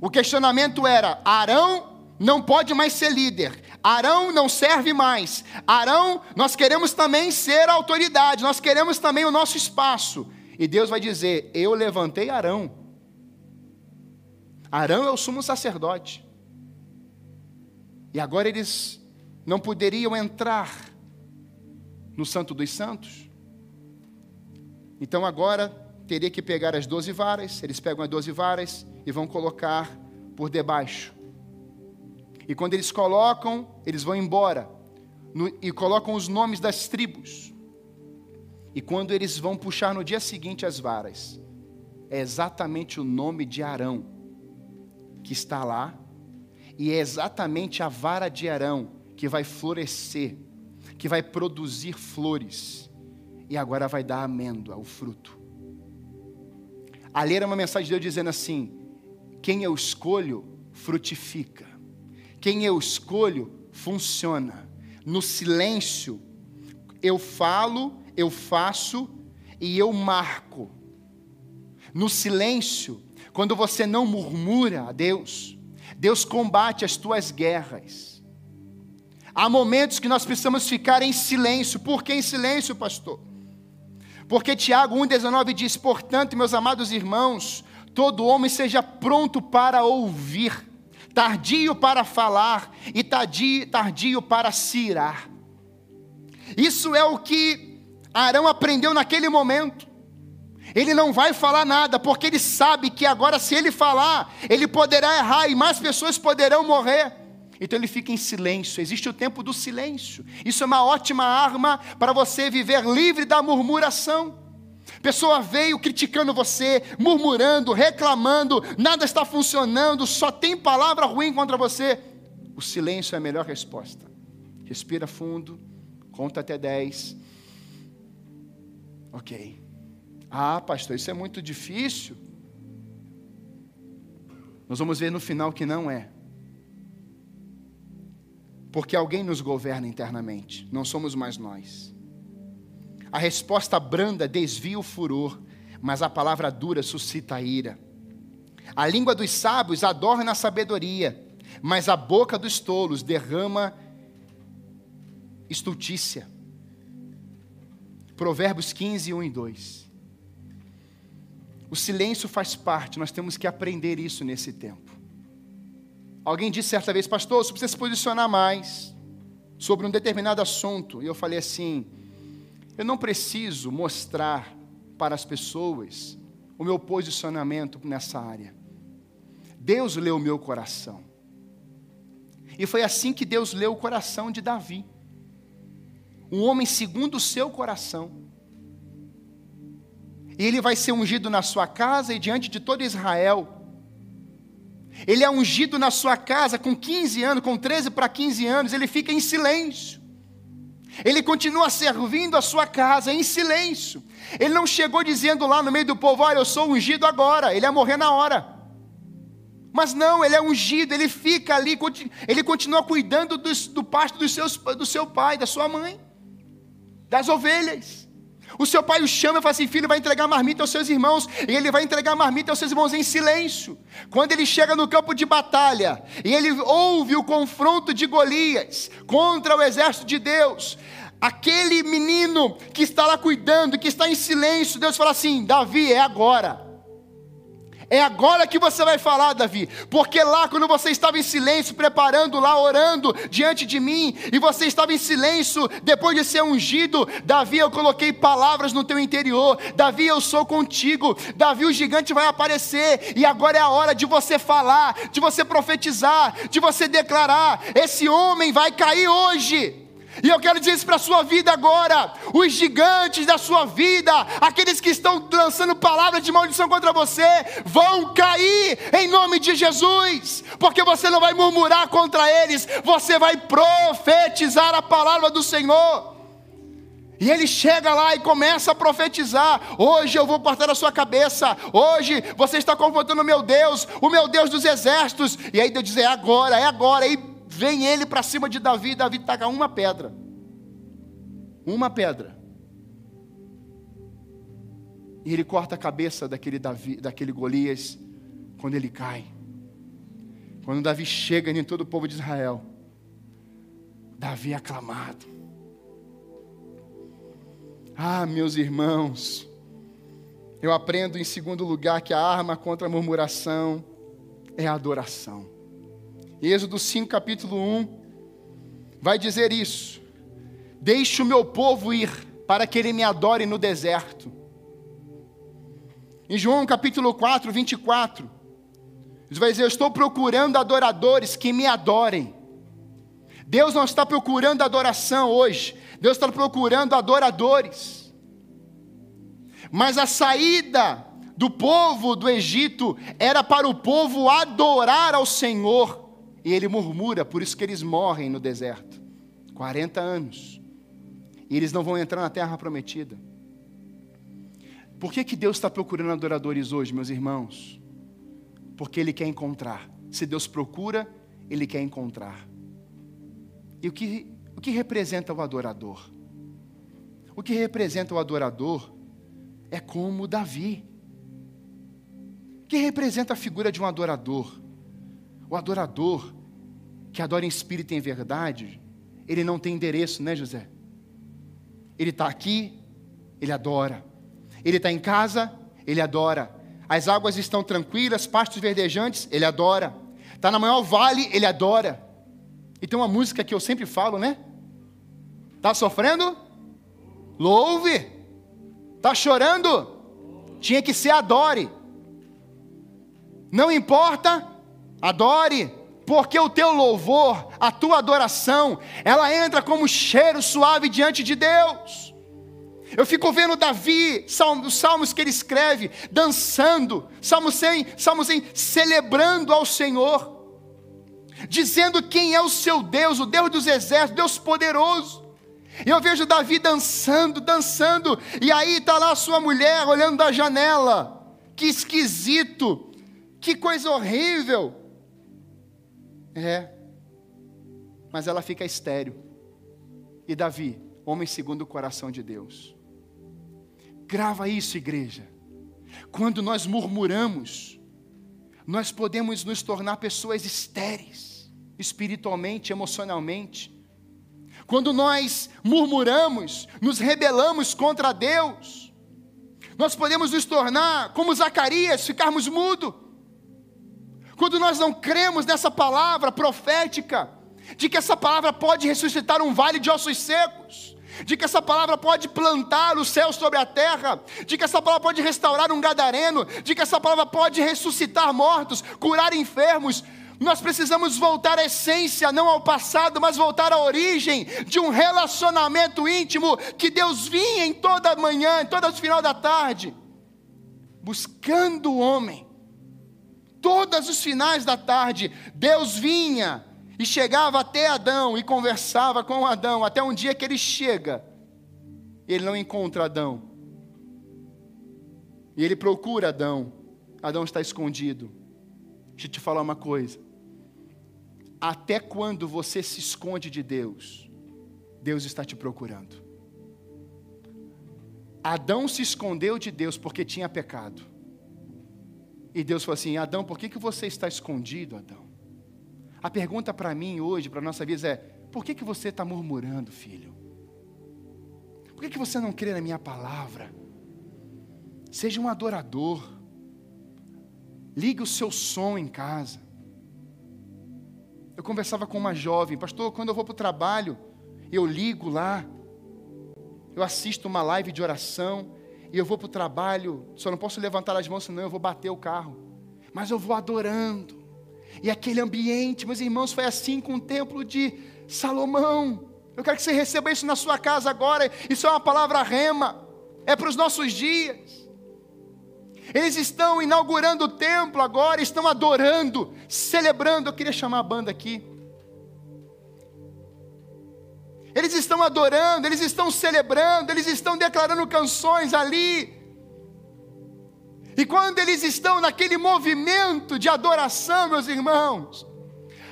O questionamento era: Arão não pode mais ser líder, Arão não serve mais. Arão, nós queremos também ser autoridade, nós queremos também o nosso espaço. E Deus vai dizer: Eu levantei Arão. Arão é o sumo sacerdote. E agora eles não poderiam entrar no Santo dos Santos. Então agora teria que pegar as doze varas, eles pegam as doze varas e vão colocar por debaixo. E quando eles colocam, eles vão embora no, e colocam os nomes das tribos. E quando eles vão puxar no dia seguinte as varas, é exatamente o nome de Arão que está lá, e é exatamente a vara de Arão que vai florescer, que vai produzir flores, e agora vai dar amêndoa, o fruto. Ali era uma mensagem de Deus dizendo assim: quem eu escolho, frutifica, quem eu escolho, funciona. No silêncio, eu falo eu faço e eu marco. No silêncio, quando você não murmura a Deus, Deus combate as tuas guerras. Há momentos que nós precisamos ficar em silêncio. Por que em silêncio, pastor? Porque Tiago 1,19 diz: Portanto, meus amados irmãos, todo homem seja pronto para ouvir, tardio para falar e tardio, tardio para cirar. Isso é o que Arão aprendeu naquele momento. Ele não vai falar nada, porque ele sabe que agora, se ele falar, ele poderá errar e mais pessoas poderão morrer. Então ele fica em silêncio. Existe o tempo do silêncio. Isso é uma ótima arma para você viver livre da murmuração. Pessoa veio criticando você, murmurando, reclamando, nada está funcionando, só tem palavra ruim contra você. O silêncio é a melhor resposta. Respira fundo, conta até 10 Ok. Ah, pastor, isso é muito difícil. Nós vamos ver no final que não é. Porque alguém nos governa internamente, não somos mais nós. A resposta branda desvia o furor, mas a palavra dura suscita a ira. A língua dos sábios adorna a sabedoria, mas a boca dos tolos derrama estultícia. Provérbios 15, 1 e 2. O silêncio faz parte, nós temos que aprender isso nesse tempo. Alguém disse certa vez, pastor, você precisa se posicionar mais sobre um determinado assunto. E eu falei assim: eu não preciso mostrar para as pessoas o meu posicionamento nessa área. Deus leu o meu coração. E foi assim que Deus leu o coração de Davi um homem segundo o seu coração. E ele vai ser ungido na sua casa e diante de todo Israel. Ele é ungido na sua casa com 15 anos, com 13 para 15 anos, ele fica em silêncio. Ele continua servindo a sua casa em silêncio. Ele não chegou dizendo lá no meio do povo: Olha, eu sou ungido agora. Ele ia morrer na hora. Mas não, ele é ungido, ele fica ali, ele continua cuidando do, do pasto dos seus, do seu pai, da sua mãe das ovelhas. O seu pai o chama e fala assim: filho, vai entregar marmita aos seus irmãos. E ele vai entregar marmita aos seus irmãos em silêncio. Quando ele chega no campo de batalha e ele ouve o confronto de Golias contra o exército de Deus, aquele menino que está lá cuidando, que está em silêncio, Deus fala assim: Davi, é agora. É agora que você vai falar, Davi, porque lá, quando você estava em silêncio, preparando lá, orando diante de mim, e você estava em silêncio, depois de ser ungido, Davi, eu coloquei palavras no teu interior, Davi, eu sou contigo, Davi, o gigante vai aparecer, e agora é a hora de você falar, de você profetizar, de você declarar: esse homem vai cair hoje. E eu quero dizer isso para a sua vida agora. Os gigantes da sua vida, aqueles que estão lançando palavras de maldição contra você, vão cair em nome de Jesus, porque você não vai murmurar contra eles, você vai profetizar a palavra do Senhor. E ele chega lá e começa a profetizar: hoje eu vou cortar a sua cabeça, hoje você está confrontando o meu Deus, o meu Deus dos exércitos. E aí Deus diz: é agora, é agora. E vem ele para cima de Davi, Davi taca uma pedra. Uma pedra. E ele corta a cabeça daquele, Davi, daquele Golias quando ele cai. Quando Davi chega em todo o povo de Israel, Davi é aclamado. Ah, meus irmãos, eu aprendo em segundo lugar que a arma contra a murmuração é a adoração. Êxodo 5, capítulo 1, vai dizer isso: Deixe o meu povo ir, para que ele me adore no deserto. Em João capítulo 4, 24, ele vai dizer: Eu estou procurando adoradores que me adorem. Deus não está procurando adoração hoje, Deus está procurando adoradores. Mas a saída do povo do Egito era para o povo adorar ao Senhor. E ele murmura, por isso que eles morrem no deserto 40 anos. E eles não vão entrar na terra prometida. Por que, que Deus está procurando adoradores hoje, meus irmãos? Porque Ele quer encontrar. Se Deus procura, Ele quer encontrar. E o que, o que representa o adorador? O que representa o adorador é como Davi. O que representa a figura de um adorador? O adorador que adora em espírito e em verdade, ele não tem endereço, né, José? Ele está aqui, ele adora. Ele está em casa, ele adora. As águas estão tranquilas, pastos verdejantes, ele adora. Está na maior vale, ele adora. E tem uma música que eu sempre falo, né? Está sofrendo? Louve. Está chorando? Tinha que ser adore. Não importa, adore. Porque o teu louvor, a tua adoração, ela entra como cheiro suave diante de Deus. Eu fico vendo Davi, os salmos que ele escreve, dançando, Salmo 100, Salmo 100, celebrando ao Senhor, dizendo quem é o seu Deus, o Deus dos exércitos, Deus poderoso. E eu vejo Davi dançando, dançando, e aí está lá a sua mulher olhando da janela. Que esquisito, que coisa horrível. É, mas ela fica estéreo. E Davi, homem segundo o coração de Deus. Grava isso, igreja. Quando nós murmuramos, nós podemos nos tornar pessoas estéreis, espiritualmente, emocionalmente. Quando nós murmuramos, nos rebelamos contra Deus, nós podemos nos tornar como Zacarias, ficarmos mudo. Quando nós não cremos nessa palavra profética, de que essa palavra pode ressuscitar um vale de ossos secos, de que essa palavra pode plantar o céu sobre a terra, de que essa palavra pode restaurar um gadareno, de que essa palavra pode ressuscitar mortos, curar enfermos. Nós precisamos voltar à essência, não ao passado, mas voltar à origem de um relacionamento íntimo que Deus vinha em toda manhã, em todo final da tarde, buscando o homem. Todos os finais da tarde, Deus vinha e chegava até Adão e conversava com Adão, até um dia que ele chega, ele não encontra Adão. E ele procura Adão. Adão está escondido. Deixa eu te falar uma coisa. Até quando você se esconde de Deus, Deus está te procurando. Adão se escondeu de Deus porque tinha pecado. E Deus falou assim: Adão, por que, que você está escondido, Adão? A pergunta para mim hoje, para a nossa vida é: por que, que você está murmurando, filho? Por que, que você não crê na minha palavra? Seja um adorador. Ligue o seu som em casa. Eu conversava com uma jovem, pastor, quando eu vou para o trabalho, eu ligo lá, eu assisto uma live de oração, e eu vou para o trabalho, só não posso levantar as mãos, senão eu vou bater o carro. Mas eu vou adorando. E aquele ambiente, meus irmãos, foi assim com o templo de Salomão. Eu quero que você receba isso na sua casa agora. Isso é uma palavra rema, é para os nossos dias. Eles estão inaugurando o templo agora, estão adorando, celebrando. Eu queria chamar a banda aqui. Eles estão adorando, eles estão celebrando, eles estão declarando canções ali. E quando eles estão naquele movimento de adoração, meus irmãos,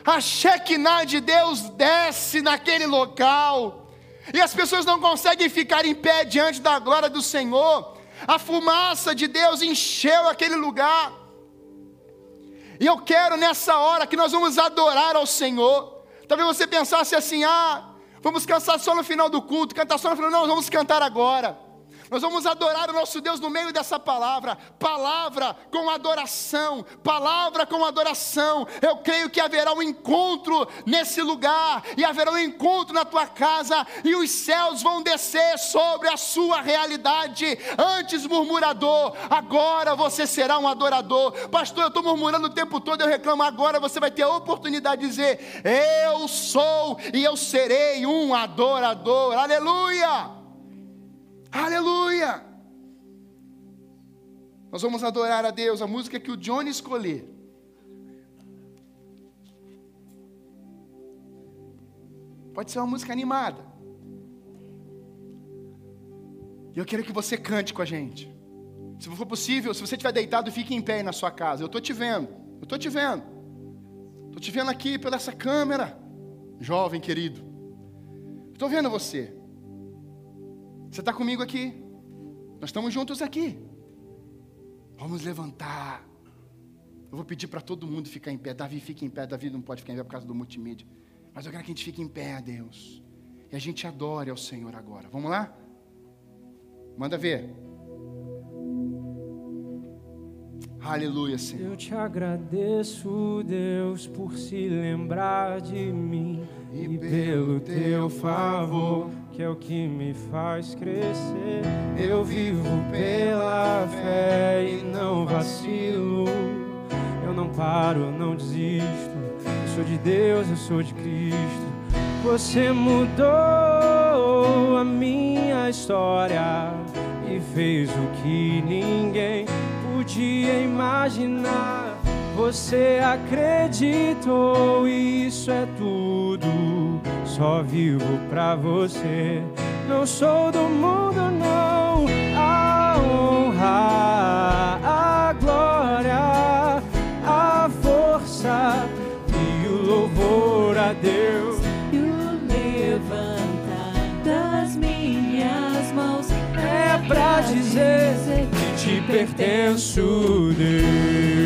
a Shekinah de Deus desce naquele local, e as pessoas não conseguem ficar em pé diante da glória do Senhor, a fumaça de Deus encheu aquele lugar, e eu quero nessa hora que nós vamos adorar ao Senhor, talvez você pensasse assim: ah, vamos cantar só no final do culto, cantar só no final, não, vamos cantar agora. Nós vamos adorar o nosso Deus no meio dessa palavra, palavra com adoração, palavra com adoração. Eu creio que haverá um encontro nesse lugar, e haverá um encontro na tua casa, e os céus vão descer sobre a sua realidade. Antes murmurador, agora você será um adorador. Pastor, eu estou murmurando o tempo todo, eu reclamo. Agora você vai ter a oportunidade de dizer: Eu sou e eu serei um adorador. Aleluia! Aleluia! Nós vamos adorar a Deus, a música que o Johnny escolher. Pode ser uma música animada. E eu quero que você cante com a gente. Se for possível, se você estiver deitado, fique em pé na sua casa. Eu estou te vendo. Eu estou te vendo. Estou te vendo aqui pela essa câmera. Jovem querido. Estou vendo você. Você está comigo aqui? Nós estamos juntos aqui. Vamos levantar. Eu vou pedir para todo mundo ficar em pé. Davi fica em pé. Davi não pode ficar em pé por causa do multimídia. Mas eu quero que a gente fique em pé, Deus. E a gente adore ao Senhor agora. Vamos lá? Manda ver. Aleluia, Senhor. Eu te agradeço, Deus, por se lembrar de mim e pelo teu favor, que é o que me faz crescer. Eu vivo pela fé e não vacilo. Eu não paro, não desisto. Eu sou de Deus, eu sou de Cristo. Você mudou a minha história e fez o que ninguém podia imaginar. Você acreditou, isso é tudo. Só vivo pra você. Não sou do mundo, não. A honra, a glória, a força e o louvor a Deus. E o levantar das minhas mãos É pra dizer que te pertenço, Deus.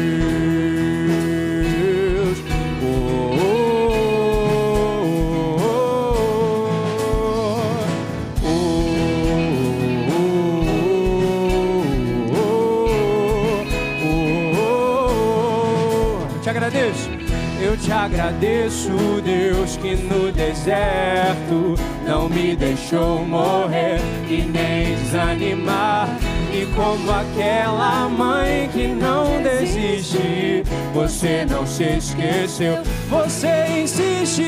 Agradeço, Deus, que no deserto não me deixou morrer e nem desanimar. E como aquela mãe que não desiste, você não se esqueceu, você insiste,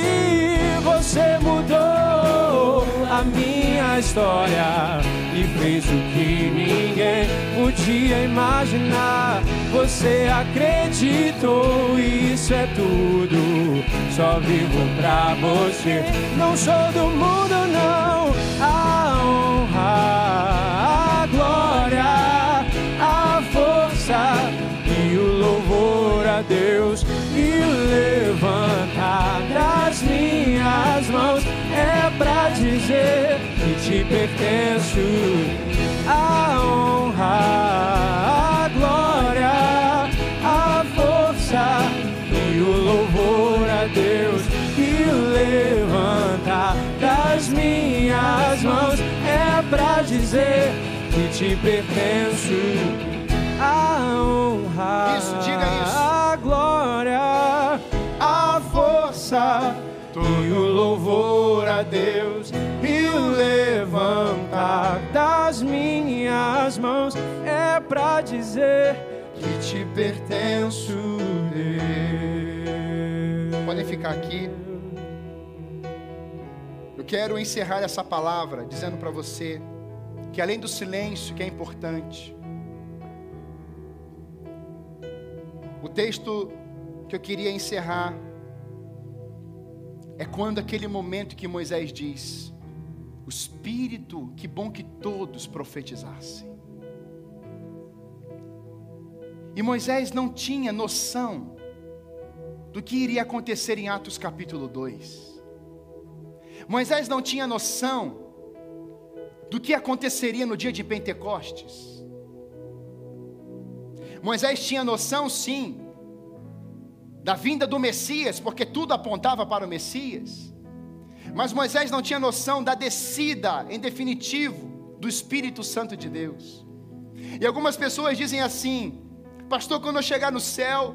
você mudou a minha história e fez o que ninguém podia imaginar. Você acreditou, isso é tudo. Só vivo pra você. Não sou do mundo, não. A honra, a glória, a força e o louvor a Deus. Levantar das minhas mãos é pra dizer que te pertenço. A honra, a glória, a força e o louvor a Deus. E levantar das minhas mãos é pra dizer que te pertenço. A honra, Isso, diga isso. E o louvor a Deus e o levantar das minhas mãos é pra dizer que te pertenço, Deus. Podem ficar aqui. Eu quero encerrar essa palavra dizendo para você que além do silêncio, que é importante, o texto que eu queria encerrar é quando aquele momento que Moisés diz: O Espírito, que bom que todos profetizassem. E Moisés não tinha noção do que iria acontecer em Atos capítulo 2. Moisés não tinha noção do que aconteceria no dia de Pentecostes. Moisés tinha noção, sim, da vinda do Messias, porque tudo apontava para o Messias. Mas Moisés não tinha noção da descida, em definitivo, do Espírito Santo de Deus. E algumas pessoas dizem assim: Pastor, quando eu chegar no céu,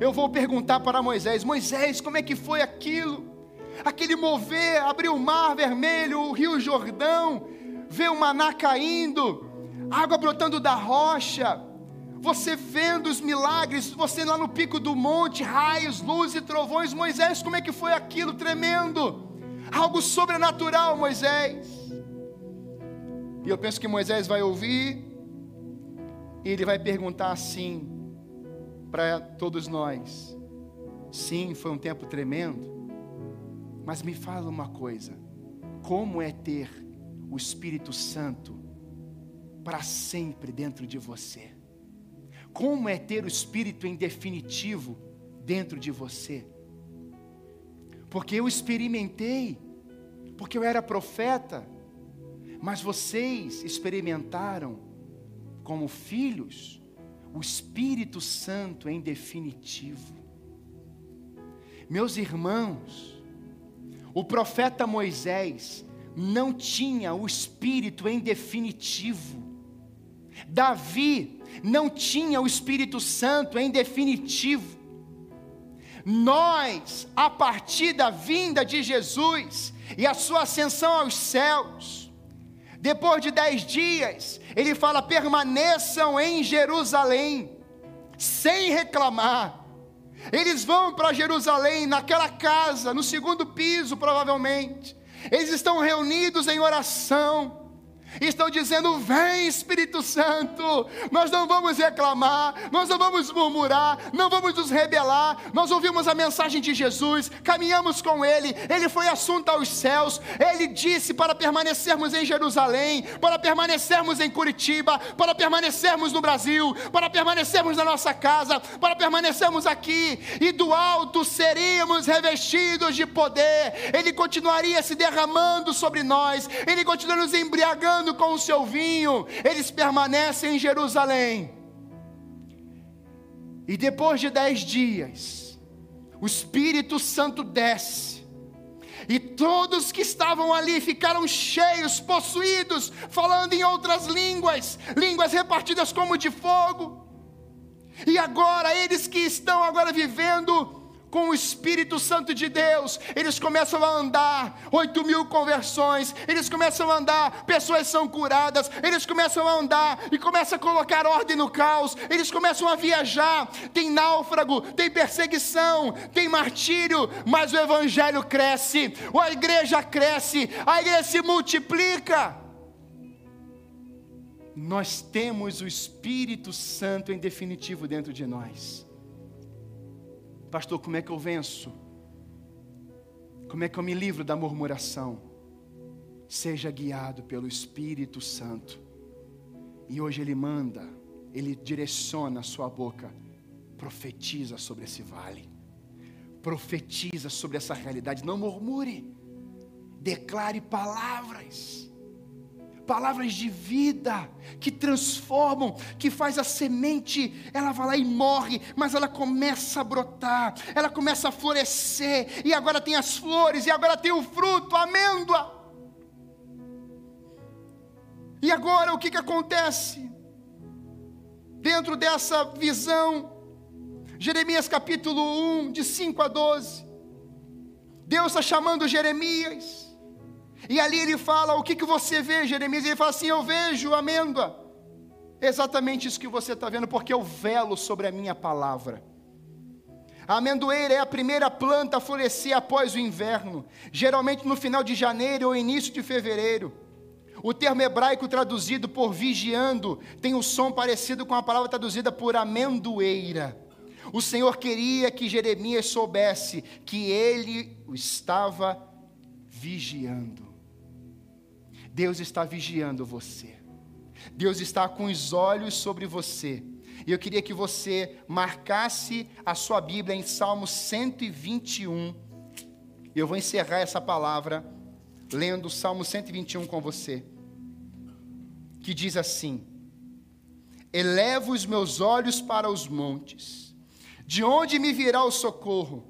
eu vou perguntar para Moisés: Moisés, como é que foi aquilo? Aquele mover, abrir o mar vermelho, o rio Jordão, ver o maná caindo, água brotando da rocha, você vendo os milagres, você lá no pico do monte, raios, luz e trovões. Moisés, como é que foi aquilo tremendo? Algo sobrenatural, Moisés. E eu penso que Moisés vai ouvir, e ele vai perguntar assim para todos nós: sim, foi um tempo tremendo, mas me fala uma coisa: como é ter o Espírito Santo para sempre dentro de você? Como é ter o Espírito em definitivo dentro de você? Porque eu experimentei, porque eu era profeta, mas vocês experimentaram, como filhos, o Espírito Santo em definitivo. Meus irmãos, o profeta Moisés não tinha o Espírito em definitivo. Davi não tinha o Espírito Santo em definitivo. Nós, a partir da vinda de Jesus e a sua ascensão aos céus, depois de dez dias, ele fala: permaneçam em Jerusalém, sem reclamar. Eles vão para Jerusalém, naquela casa, no segundo piso, provavelmente. Eles estão reunidos em oração estão dizendo: Vem Espírito Santo, nós não vamos reclamar, nós não vamos murmurar, não vamos nos rebelar. Nós ouvimos a mensagem de Jesus, caminhamos com Ele, Ele foi assunto aos céus, Ele disse para permanecermos em Jerusalém, para permanecermos em Curitiba, para permanecermos no Brasil, para permanecermos na nossa casa, para permanecermos aqui, e do alto seríamos revestidos de poder, Ele continuaria se derramando sobre nós, Ele continuaria nos embriagando com o seu vinho, eles permanecem em Jerusalém. E depois de dez dias, o Espírito Santo desce, e todos que estavam ali ficaram cheios, possuídos, falando em outras línguas, línguas repartidas como de fogo. E agora, eles que estão agora vivendo com o Espírito Santo de Deus, eles começam a andar, oito mil conversões, eles começam a andar, pessoas são curadas, eles começam a andar e começam a colocar ordem no caos, eles começam a viajar, tem náufrago, tem perseguição, tem martírio, mas o Evangelho cresce, a igreja cresce, a igreja se multiplica. Nós temos o Espírito Santo em definitivo dentro de nós. Pastor, como é que eu venço? Como é que eu me livro da murmuração? Seja guiado pelo Espírito Santo. E hoje Ele manda, Ele direciona a sua boca, profetiza sobre esse vale, profetiza sobre essa realidade. Não murmure, declare palavras palavras de vida que transformam, que faz a semente, ela vai lá e morre, mas ela começa a brotar, ela começa a florescer, e agora tem as flores, e agora tem o fruto, a amêndoa. E agora o que, que acontece? Dentro dessa visão, Jeremias capítulo 1, de 5 a 12, Deus está chamando Jeremias, e ali ele fala: O que, que você vê, Jeremias? Ele fala assim: Eu vejo amêndoa. Exatamente isso que você está vendo, porque eu velo sobre a minha palavra. A amendoeira é a primeira planta a florescer após o inverno, geralmente no final de janeiro ou início de fevereiro. O termo hebraico traduzido por vigiando tem um som parecido com a palavra traduzida por amendoeira. O Senhor queria que Jeremias soubesse que ele o estava vigiando. Deus está vigiando você. Deus está com os olhos sobre você. E eu queria que você marcasse a sua Bíblia em Salmo 121. Eu vou encerrar essa palavra lendo o Salmo 121 com você. Que diz assim: Elevo os meus olhos para os montes. De onde me virá o socorro?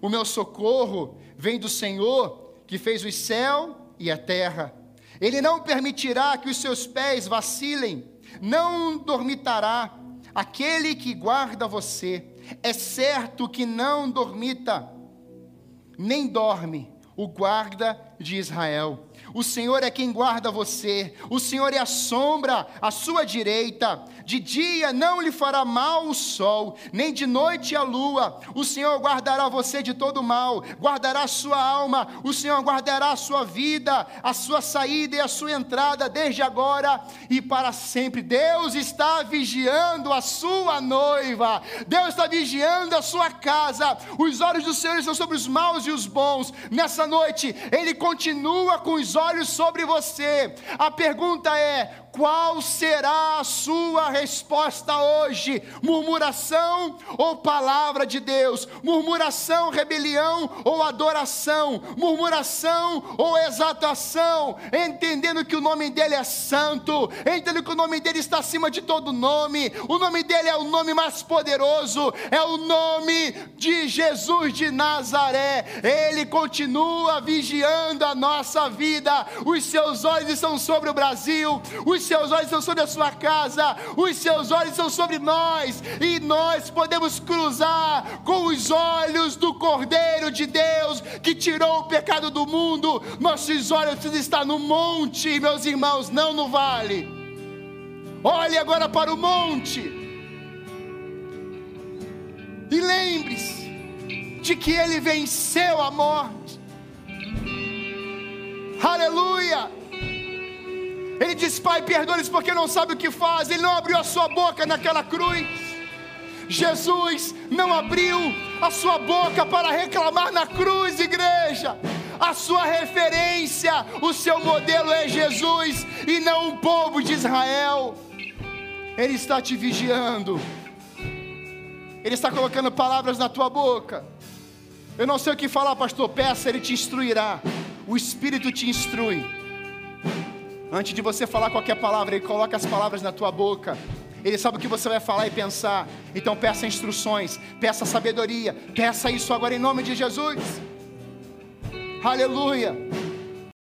O meu socorro vem do Senhor, que fez o céu e a terra. Ele não permitirá que os seus pés vacilem, não dormitará. Aquele que guarda você, é certo que não dormita, nem dorme o guarda de Israel. O Senhor é quem guarda você, o Senhor é a sombra à sua direita. De dia não lhe fará mal o sol, nem de noite a lua. O Senhor guardará você de todo mal, guardará a sua alma. O Senhor guardará a sua vida, a sua saída e a sua entrada, desde agora e para sempre. Deus está vigiando a sua noiva, Deus está vigiando a sua casa. Os olhos do Senhor estão sobre os maus e os bons. Nessa noite, Ele continua com os olhos sobre você. A pergunta é: qual será a sua resposta hoje? Murmuração ou palavra de Deus? Murmuração, rebelião ou adoração? Murmuração ou exaltação? Entendendo que o nome dele é santo, entendendo que o nome dele está acima de todo nome, o nome dele é o nome mais poderoso, é o nome de Jesus de Nazaré. Ele continua vigiando a nossa vida, os seus olhos estão sobre o Brasil, os os seus olhos são sobre a sua casa, os seus olhos são sobre nós, e nós podemos cruzar com os olhos do Cordeiro de Deus que tirou o pecado do mundo. Nossos olhos precisam estar no monte, meus irmãos, não no vale. Olhe agora para o monte. E lembre-se de que ele venceu a morte. Aleluia! Ele diz: Pai, perdoa-lhes porque não sabe o que faz. Ele não abriu a sua boca naquela cruz. Jesus não abriu a sua boca para reclamar na cruz, igreja. A sua referência, o seu modelo é Jesus e não o povo de Israel. Ele está te vigiando. Ele está colocando palavras na tua boca. Eu não sei o que falar, pastor. Peça, ele te instruirá. O Espírito te instrui. Antes de você falar qualquer palavra, Ele coloca as palavras na tua boca. Ele sabe o que você vai falar e pensar. Então peça instruções, peça sabedoria, peça isso agora em nome de Jesus. Aleluia.